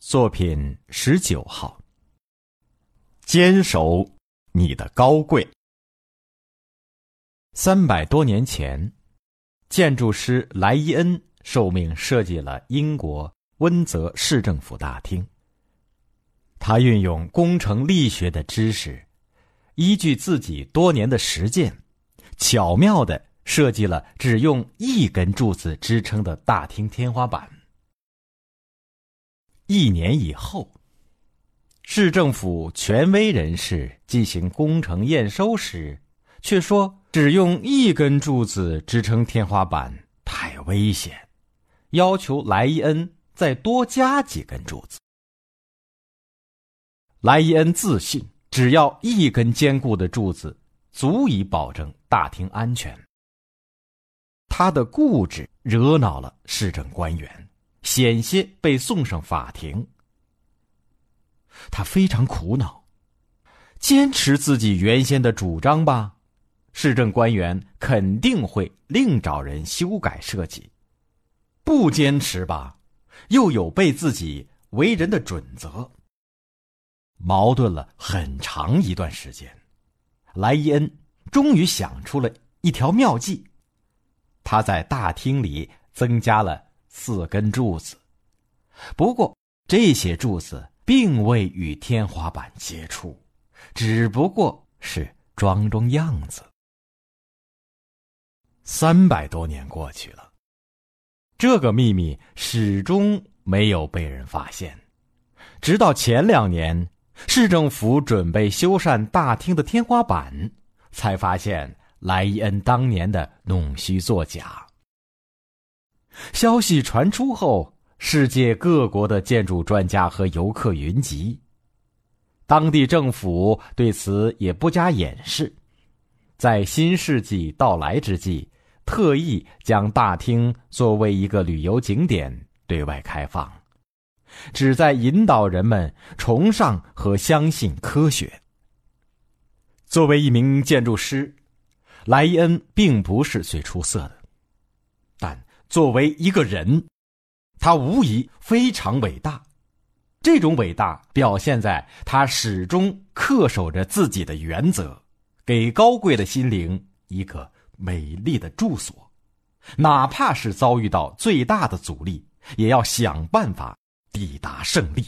作品十九号。坚守你的高贵。三百多年前，建筑师莱伊恩受命设计了英国温泽市政府大厅。他运用工程力学的知识，依据自己多年的实践，巧妙的设计了只用一根柱子支撑的大厅天花板。一年以后，市政府权威人士进行工程验收时，却说只用一根柱子支撑天花板太危险，要求莱伊恩再多加几根柱子。莱伊恩自信，只要一根坚固的柱子，足以保证大厅安全。他的固执惹恼了市政官员。险些被送上法庭。他非常苦恼，坚持自己原先的主张吧，市政官员肯定会另找人修改设计；不坚持吧，又有悖自己为人的准则。矛盾了很长一段时间，莱伊恩终于想出了一条妙计，他在大厅里增加了。四根柱子，不过这些柱子并未与天花板接触，只不过是装装样子。三百多年过去了，这个秘密始终没有被人发现，直到前两年，市政府准备修缮大厅的天花板，才发现莱伊恩当年的弄虚作假。消息传出后，世界各国的建筑专家和游客云集。当地政府对此也不加掩饰，在新世纪到来之际，特意将大厅作为一个旅游景点对外开放，旨在引导人们崇尚和相信科学。作为一名建筑师，莱伊恩并不是最出色的。但作为一个人，他无疑非常伟大。这种伟大表现在他始终恪守着自己的原则，给高贵的心灵一个美丽的住所，哪怕是遭遇到最大的阻力，也要想办法抵达胜利。